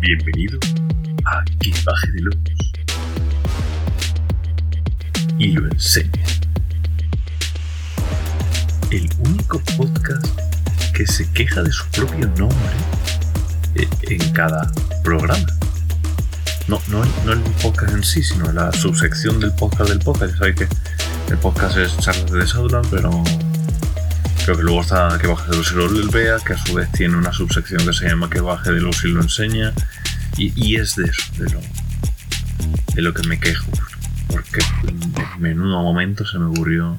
Bienvenido a Que Baje de Locos. Y lo enseña. El único podcast que se queja de su propio nombre eh, en cada programa. No, no, no el podcast en sí, sino la subsección del podcast del podcast. Sabéis que el podcast es charlas de Sauron, pero Creo que luego está que baje de los y lo vea, que a su vez tiene una subsección que se llama que baje de los y lo enseña. Y, es de eso, de lo, de lo que me quejo. Porque en menudo momento se me ocurrió.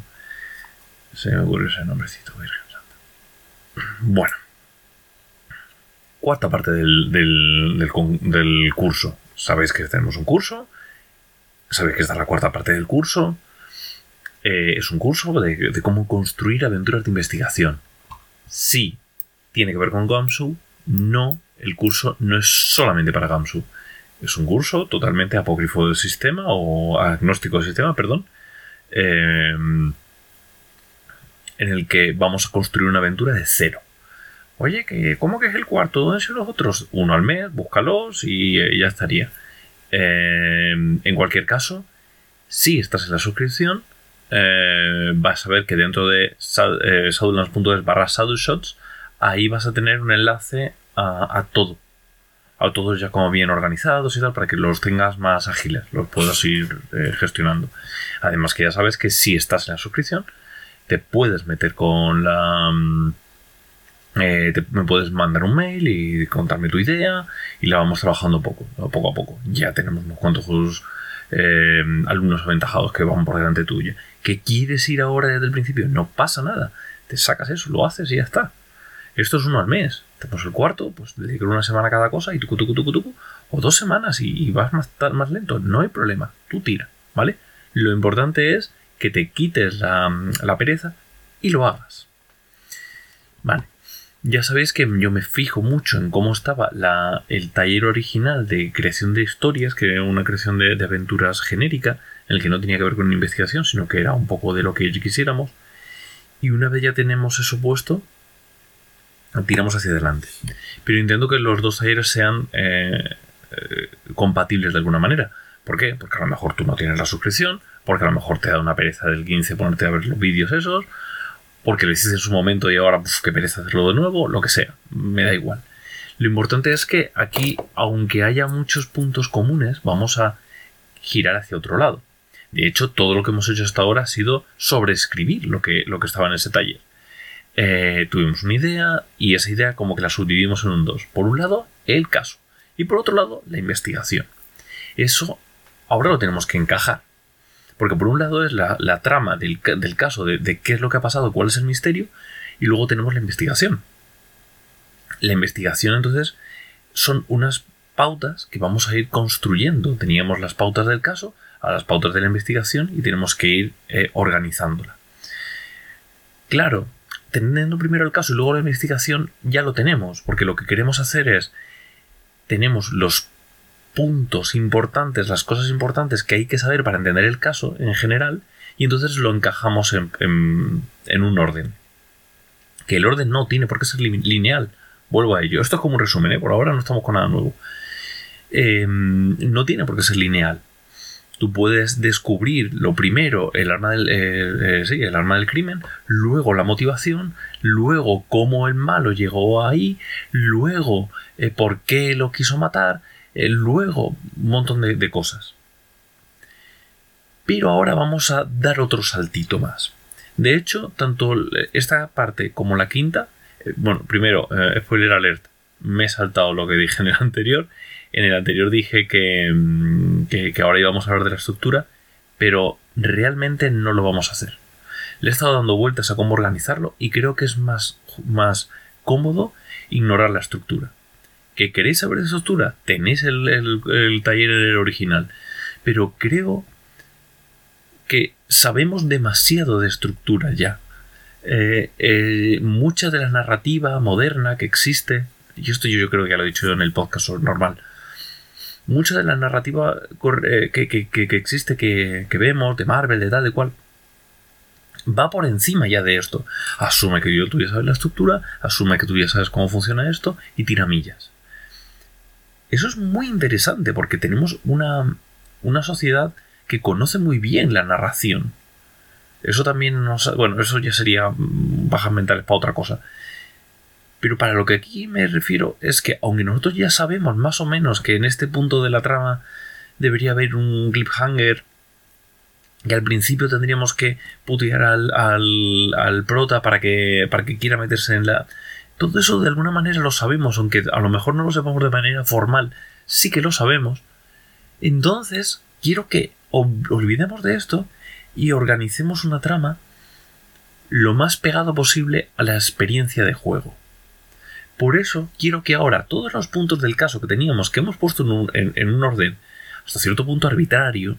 Se me ocurrió ese nombrecito, Virgen Santa. Bueno. Cuarta parte del, del, del curso. Sabéis que tenemos un curso. Sabéis que esta es la cuarta parte del curso. Eh, es un curso de, cómo construir aventuras de investigación. Sí, tiene que ver con Gamsu. No, el curso no es solamente para Gamsu. Es un curso totalmente apócrifo del sistema o agnóstico del sistema, perdón. Em, en el que vamos a construir una aventura de cero. Oye, ¿cómo que es el cuarto? ¿Dónde son los otros? Uno al mes, búscalos y eh, ya estaría. Em, en cualquier caso, si estás en la suscripción, eh, vas a ver que dentro de eh, barra shots ahí vas a tener un enlace a, todo. A todos ya como bien organizados y tal, para que los tengas más ágiles, los puedas ir eh, gestionando. Además que ya sabes que si estás en la suscripción, te puedes meter con la... Mm, eh, me puedes mandar un mail y contarme tu idea y la vamos trabajando poco, poco a poco. Ya tenemos unos cuantos eh, alumnos aventajados que van por delante tuyo. ¿Que quieres ir ahora desde el principio? No pasa nada. Te sacas eso, lo haces y ya está. Esto es uno al mes. Tenemos el cuarto, pues dedicar una semana a cada cosa y tucu, tucu, tucu, tucu. O dos semanas y, vas más, más lento. No hay problema. Tú tira, ¿vale? Lo importante es que te quites la, la pereza y lo hagas. Vale. Ya sabéis que yo me fijo mucho en cómo estaba el taller original de creación de historias, que era una creación de, aventuras genérica, en el que no tenía que ver con una investigación, sino que era un poco de lo que quisiéramos. Y una vez ya tenemos eso puesto, tiramos hacia adelante. Pero intento que los dos talleres sean eh, eh, compatibles de alguna manera. ¿Por qué? Porque a lo mejor tú no tienes la suscripción, porque a lo mejor te da una pereza del 15 ponerte a ver los vídeos esos, porque lo hiciste en su momento y ahora pues, que pereza hacerlo de nuevo, lo que sea, me da igual. Lo importante es que aquí, aunque haya muchos puntos comunes, vamos a girar hacia otro lado. De hecho, todo lo que hemos hecho hasta ahora ha sido sobreescribir lo que, lo que estaba en ese taller. Eh, tuvimos una idea y esa idea como que la subdividimos en un dos. Por un lado, el caso. Y por otro lado, la investigación. Eso ahora lo tenemos que encajar. Porque por un lado es la, trama del, caso, de, qué es lo que ha pasado, cuál es el misterio, y luego tenemos la investigación. La investigación entonces son unas pautas que vamos a ir construyendo. Teníamos las pautas del caso, a las pautas de la investigación y tenemos que ir eh, organizándola. Claro, teniendo primero el caso y luego la investigación ya lo tenemos, porque lo que queremos hacer es, tenemos los puntos importantes, las cosas importantes que hay que saber para entender el caso en general, y entonces lo encajamos en, en, un orden. Que el orden no tiene por qué ser lineal. Vuelvo a ello. Esto es como un resumen, ¿eh? por ahora no estamos con nada nuevo. Em, no tiene por qué ser lineal. Tú puedes descubrir lo primero, el arma del, eh, eh, sí, el arma del crimen, luego la motivación, luego cómo el malo llegó ahí, luego por qué lo quiso matar, eh, luego un montón de, cosas. Pero ahora vamos a dar otro saltito más. De hecho, tanto esta parte como la quinta, eh, bueno, primero, eh, spoiler alert, me he saltado lo que dije en el anterior. En el anterior dije mm, que, que, ahora íbamos a hablar de la estructura, pero realmente no lo vamos a hacer. Le he estado dando vueltas a cómo organizarlo y creo que es más, más cómodo ignorar la estructura que queréis saber de estructura, tenéis el, el, taller original. Pero creo que sabemos demasiado de estructura ya. Eh, eh, mucha de la narrativa moderna que existe, y esto yo, creo que ya lo he dicho en el podcast normal, mucha de la narrativa eh, que, que, existe, que, que, vemos, de Marvel, de tal, de cual, va por encima ya de esto. Asume que yo, tú ya sabes la estructura, asume que tú ya sabes cómo funciona esto y tira millas Eso es muy interesante porque tenemos una, una sociedad que conoce muy bien la narración. Eso también nos... Bueno, eso ya sería bajas mentales para otra cosa. Pero para lo que aquí me refiero es que aunque nosotros ya sabemos más o menos que en este punto de la trama debería haber un cliffhanger que al principio tendríamos que putear al, al, al, prota para que, para que quiera meterse en la... Todo eso de alguna manera lo sabemos, aunque a lo mejor no lo sepamos de manera formal, sí que lo sabemos. Entonces, quiero que olvidemos de esto y organicemos una trama lo más pegado posible a la experiencia de juego. Por eso quiero que ahora todos los puntos del caso que teníamos, que hemos puesto en un, en un orden hasta cierto punto arbitrario,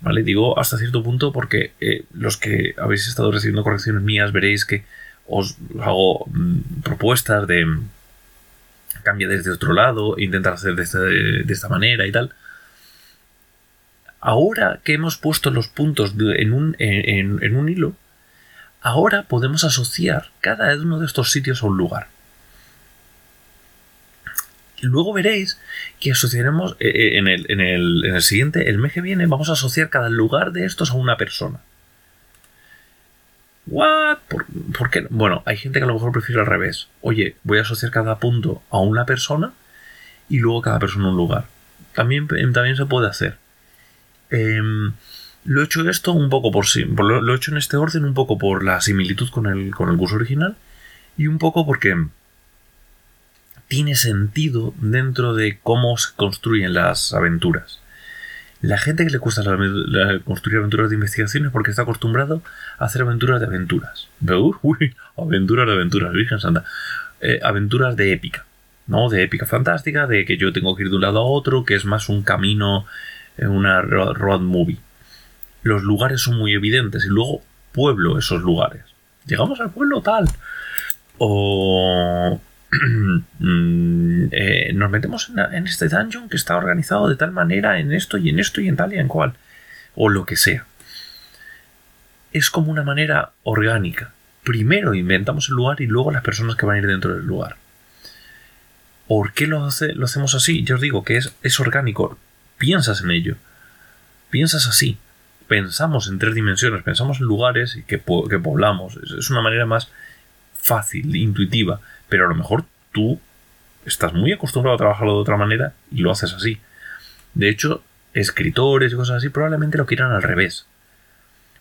¿vale? Digo hasta cierto punto porque eh, los que habéis estado recibiendo correcciones mías veréis que os hago mm, propuestas de mm, cambia desde otro lado, intentar hacer de, de, esta manera y tal. Ahora que hemos puesto los puntos en, un, en un hilo, ahora podemos asociar cada uno de estos sitios a un lugar. Luego veréis que asociaremos eh, eh, en, el, en, el, en, el, siguiente, el mes que viene, vamos a asociar cada lugar de estos a una persona. ¿What? ¿Por, qué? Bueno, hay gente que a lo mejor prefiere al revés. Oye, voy a asociar cada punto a una persona y luego cada persona a un lugar. También, también se puede hacer. Em, lo he hecho esto un poco por sí. Lo, lo, he hecho en este orden un poco por la similitud con el, con el curso original y un poco porque tiene sentido dentro de cómo se construyen las aventuras. La gente que le cuesta construir aventuras de investigación es porque está acostumbrado a hacer aventuras de aventuras. Uy, aventuras de aventuras, Virgen Santa. Eh, aventuras de épica, ¿no? De épica fantástica, de que yo tengo que ir de un lado a otro, que es más un camino, una road movie. Los lugares son muy evidentes y luego pueblo esos lugares. Llegamos al pueblo tal. O eh, nos metemos en, este dungeon que está organizado de tal manera en esto y en esto y en tal y en cual. O lo que sea. Es como una manera orgánica. Primero inventamos el lugar y luego las personas que van a ir dentro del lugar. ¿Por qué lo, lo hacemos así? Yo os digo que es, es orgánico. Piensas en ello. Piensas así. Pensamos en tres dimensiones, pensamos en lugares que, que poblamos. Es una manera más fácil, intuitiva pero a lo mejor tú estás muy acostumbrado a trabajarlo de otra manera y lo haces así. De hecho, escritores y cosas así probablemente lo quieran al revés.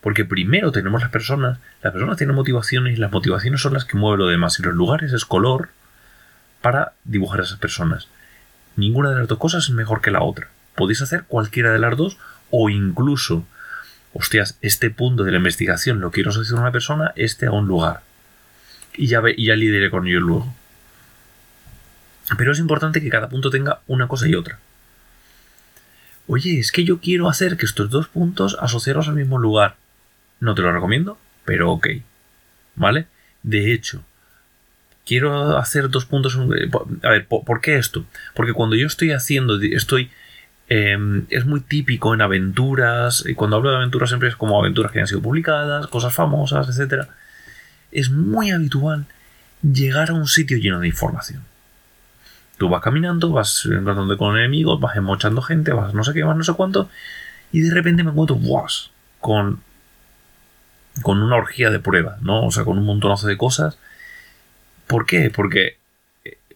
Porque primero tenemos las personas, las personas tienen motivaciones y las motivaciones son las que mueven lo demás y los lugares es color para dibujar a esas personas. Ninguna de las dos cosas es mejor que la otra. Podéis hacer cualquiera de las dos o incluso, hostias, este punto de la investigación lo quiero asociar a una persona, este a un lugar y ya, y ya lideré con ellos luego. Pero es importante que cada punto tenga una cosa y otra. Oye, es que yo quiero hacer que estos dos puntos asociarlos al mismo lugar. No te lo recomiendo, pero ok. ¿Vale? De hecho, quiero hacer dos puntos. A ver, ¿por, qué esto? Porque cuando yo estoy haciendo, estoy. Em, es muy típico en aventuras, y cuando hablo de aventuras siempre es como aventuras que han sido publicadas, cosas famosas, etcétera es muy habitual llegar a un sitio lleno de información. Tú vas caminando, vas encontrando con enemigos, vas emochando gente, vas no sé qué, más no sé cuánto, y de repente me encuentro ¡guas! con con una orgía de pruebas, ¿no? O sea, con un montonazo de cosas. ¿Por qué? Porque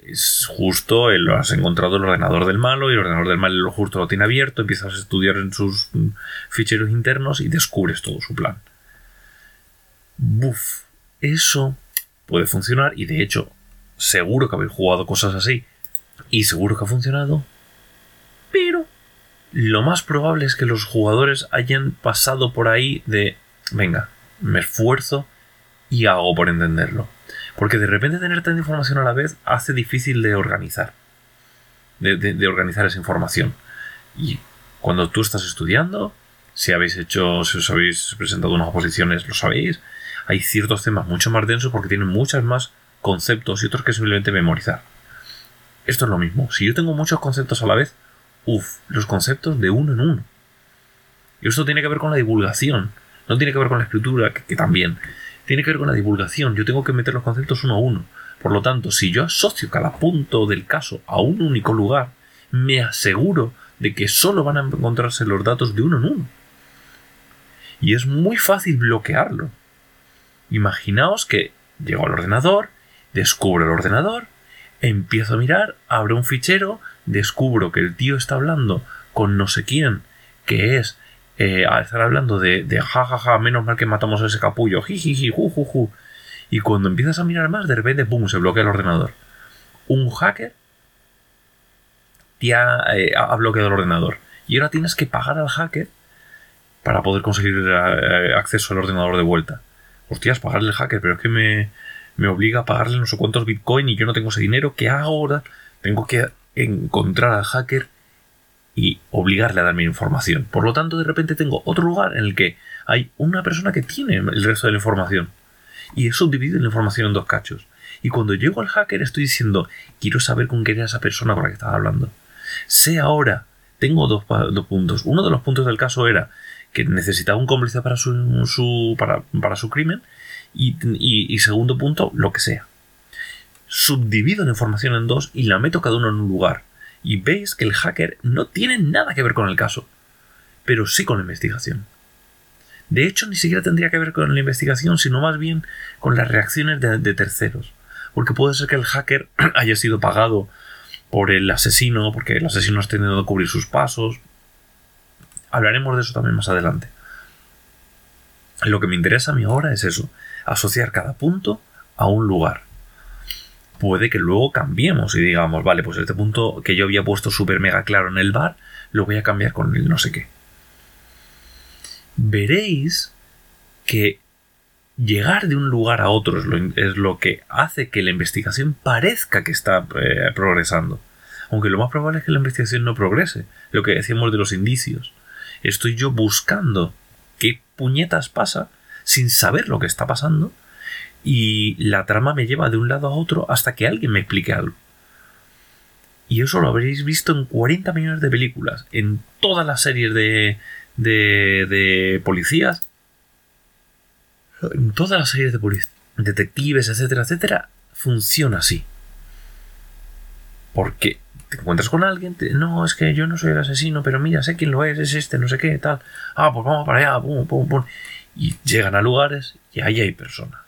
es justo, lo has encontrado el ordenador del malo y el ordenador del malo justo lo tiene abierto, empiezas a estudiar en sus ficheros internos y descubres todo su plan. Buf, eso puede funcionar y de hecho seguro que habéis jugado cosas así y seguro que ha funcionado. Pero lo más probable es que los jugadores hayan pasado por ahí de, venga, me esfuerzo y hago por entenderlo. Porque de repente tener tanta información a la vez hace difícil de organizar. De, de organizar esa información. Y cuando tú estás estudiando, si habéis hecho, si os habéis presentado unas oposiciones, lo sabéis, hay ciertos temas mucho más densos porque tienen muchos más conceptos y otros que simplemente memorizar. Esto es lo mismo. Si yo tengo muchos conceptos a la vez, uff, los conceptos de uno en uno. Y esto tiene que ver con la divulgación. No tiene que ver con la escritura, que, también. Tiene que ver con la divulgación. Yo tengo que meter los conceptos uno a uno. Por lo tanto, si yo asocio cada punto del caso a un único lugar, me aseguro de que solo van a encontrarse los datos de uno en uno. Y es muy fácil bloquearlo. Imaginaos que llego al ordenador, descubro el ordenador, empiezo a mirar, abro un fichero, descubro que el tío está hablando con no sé quién, que es eh, a estar hablando de, de jajaja, menos mal que matamos a ese capullo, jijiji, ju, Y cuando empiezas a mirar más, de repente, ¡pum!, se bloquea el ordenador. Un hacker te ha, eh, bloqueado el ordenador. Y ahora tienes que pagar al hacker para poder conseguir eh, acceso al ordenador de vuelta. Hostias, pagarle al hacker, pero es que me, me obliga a pagarle no sé cuántos bitcoin y yo no tengo ese dinero. ¿Qué ahora? Tengo que encontrar al hacker y obligarle a darme información. Por lo tanto, de repente tengo otro lugar en el que hay una persona que tiene el resto de la información. Y he subdividido la información en dos cachos. Y cuando llego al hacker estoy diciendo, quiero saber con qué era esa persona con la que estaba hablando. Sé ahora, tengo dos, puntos. Uno de los puntos del caso era que necesitaba un cómplice para su, para, su crimen. Y, y segundo punto, lo que sea. Subdivido la información en dos y la meto cada uno en un lugar y veis que el hacker no tiene nada que ver con el caso, pero sí con la investigación. De hecho, ni siquiera tendría que ver con la investigación, sino más bien con las reacciones de, terceros. Porque puede ser que el hacker haya sido pagado por el asesino, porque el asesino ha tenido que cubrir sus pasos. Hablaremos de eso también más adelante. Lo que me interesa a mí ahora es eso, asociar cada punto a un lugar puede que luego cambiemos y digamos, vale, pues este punto que yo había puesto súper mega claro en el bar, lo voy a cambiar con el no sé qué. Veréis que llegar de un lugar a otro es lo, que hace que la investigación parezca que está eh, progresando. Aunque lo más probable es que la investigación no progrese. Lo que decíamos de los indicios. Estoy yo buscando qué puñetas pasa sin saber lo que está pasando y la trama me lleva de un lado a otro hasta que alguien me explique algo. Y eso lo habréis visto en 40 millones de películas, en todas las series de, de, de policías, en todas las series de detectives, etcétera, etcétera, funciona así. Porque te encuentras con alguien, no, es que yo no soy el asesino, pero mira, sé quién lo es, es este, no sé qué, tal. Ah, pues vamos para allá, pum, pum, pum. Y llegan a lugares y ahí hay personas.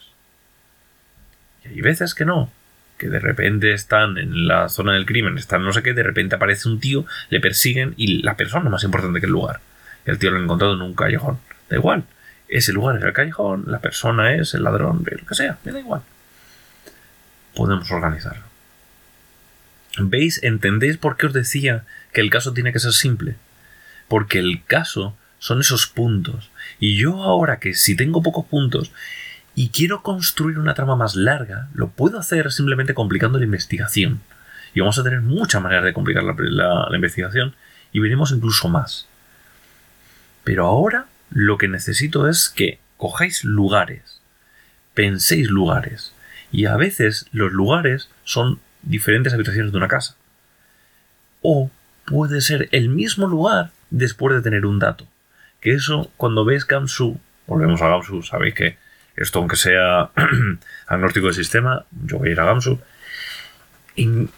Y veces que no, que de repente están en la zona del crimen, están no sé qué, de repente aparece un tío, le persiguen y la persona más importante que el lugar. El tío lo ha encontrado en un callejón. Da igual. Ese lugar es el callejón, la persona es el ladrón, lo que sea, me da igual. Podemos organizarlo. ¿Veis? ¿Entendéis por qué os decía que el caso tiene que ser simple? Porque el caso son esos puntos. Y yo ahora que si tengo pocos puntos y quiero construir una trama más larga, lo puedo hacer simplemente complicando la investigación. Y vamos a tener muchas maneras de complicar la, investigación y veremos incluso más. Pero ahora lo que necesito es que cojáis lugares, penséis lugares. Y a veces los lugares son diferentes habitaciones de una casa. O puede ser el mismo lugar después de tener un dato. Que eso, cuando ves Gamsu, volvemos a Gamsu, sabéis que esto, aunque sea agnóstico del sistema, yo voy a ir a Gamsu. En,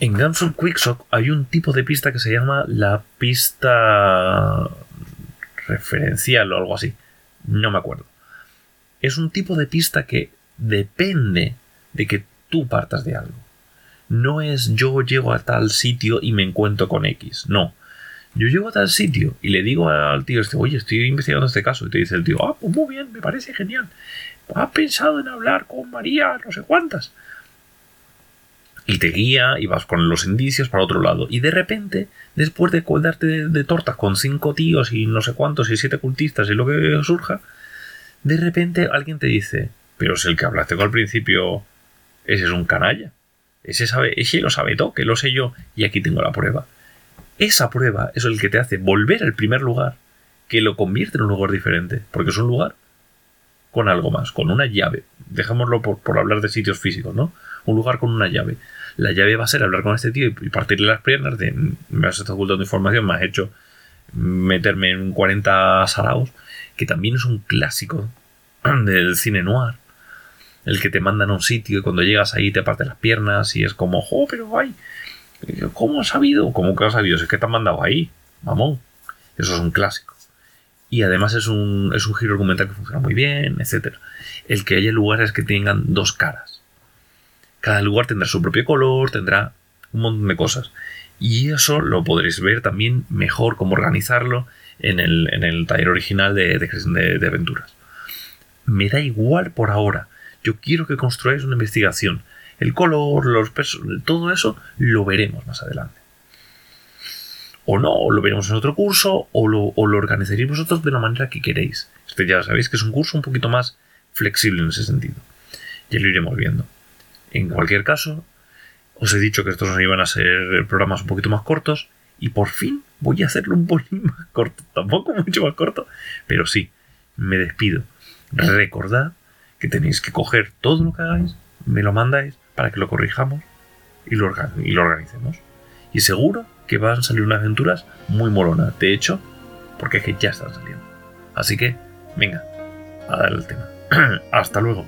en Gamsu Quicksock hay un tipo de pista que se llama la pista referencial o algo así. No me acuerdo. Es un tipo de pista que depende de que tú partas de algo. No es yo llego a tal sitio y me encuentro con X. No. Yo llego a tal sitio y le digo al tío este, oye, estoy investigando este caso. Y te dice el tío, ah, pues muy bien, me parece genial. ¿Has pensado en hablar con María, no sé cuántas? Y te guía y vas con los indicios para otro lado. Y de repente, después de darte de, tortas con cinco tíos y no sé cuántos y siete cultistas y lo que surja, de repente alguien te dice, pero si el que hablaste con al principio, ese es un canalla. Ese, sabe, ese lo sabe todo, que lo sé yo, y aquí tengo la prueba. Esa prueba es el que te hace volver al primer lugar, que lo convierte en un lugar diferente, porque es un lugar con algo más, con una llave. Dejémoslo por, hablar de sitios físicos, ¿no? Un lugar con una llave. La llave va a ser hablar con este tío y partirle las piernas me has estado ocultando información, me has hecho meterme en 40 saraos, que también es un clásico del cine noir. El que te mandan a un sitio y cuando llegas ahí te parte las piernas y es como, ¡oh, pero guay! ¿Cómo has sabido? ¿Cómo que has sabido? Es que te han mandado ahí, mamón. Eso es un clásico. Y además es un, es un giro argumental que funciona muy bien, etc. El que haya lugares que tengan dos caras. Cada lugar tendrá su propio color, tendrá un montón de cosas. Y eso lo podréis ver también mejor cómo organizarlo en el, taller original de, de, aventuras. Me da igual por ahora. Yo quiero que construáis una investigación. El color, los todo eso lo veremos más adelante. O no, o lo veremos en otro curso, o lo, o lo organizaréis vosotros de la manera que queréis. Este ya sabéis que es un curso un poquito más flexible en ese sentido. Ya lo iremos viendo. En cualquier caso, os he dicho que estos iban a ser programas un poquito más cortos y por fin voy a hacerlo un poquito más corto. Tampoco mucho más corto, pero sí, me despido. Recordad que tenéis que coger todo lo que hagáis, me lo mandáis para que lo corrijamos y lo, y lo organicemos. Y seguro que van a salir unas aventuras muy molonas. De hecho, porque es que ya están saliendo. Así que, venga, a darle el tema. Hasta luego.